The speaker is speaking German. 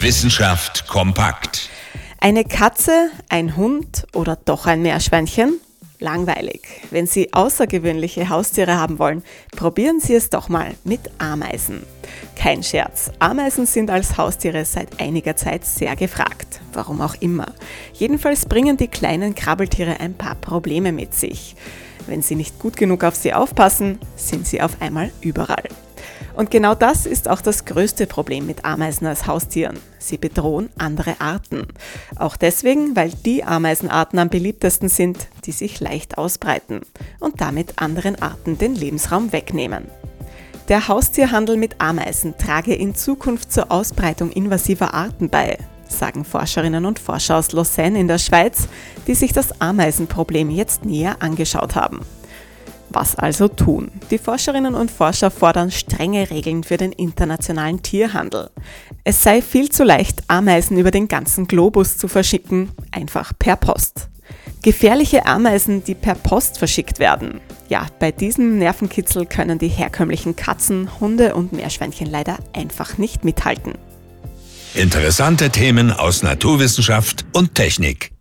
Wissenschaft kompakt. Eine Katze, ein Hund oder doch ein Meerschweinchen? Langweilig. Wenn Sie außergewöhnliche Haustiere haben wollen, probieren Sie es doch mal mit Ameisen. Kein Scherz, Ameisen sind als Haustiere seit einiger Zeit sehr gefragt. Warum auch immer. Jedenfalls bringen die kleinen Krabbeltiere ein paar Probleme mit sich. Wenn Sie nicht gut genug auf sie aufpassen, sind sie auf einmal überall. Und genau das ist auch das größte Problem mit Ameisen als Haustieren. Sie bedrohen andere Arten. Auch deswegen, weil die Ameisenarten am beliebtesten sind, die sich leicht ausbreiten und damit anderen Arten den Lebensraum wegnehmen. Der Haustierhandel mit Ameisen trage in Zukunft zur Ausbreitung invasiver Arten bei, sagen Forscherinnen und Forscher aus Lausanne in der Schweiz, die sich das Ameisenproblem jetzt näher angeschaut haben. Was also tun? Die Forscherinnen und Forscher fordern strenge Regeln für den internationalen Tierhandel. Es sei viel zu leicht, Ameisen über den ganzen Globus zu verschicken, einfach per Post. Gefährliche Ameisen, die per Post verschickt werden. Ja, bei diesem Nervenkitzel können die herkömmlichen Katzen, Hunde und Meerschweinchen leider einfach nicht mithalten. Interessante Themen aus Naturwissenschaft und Technik.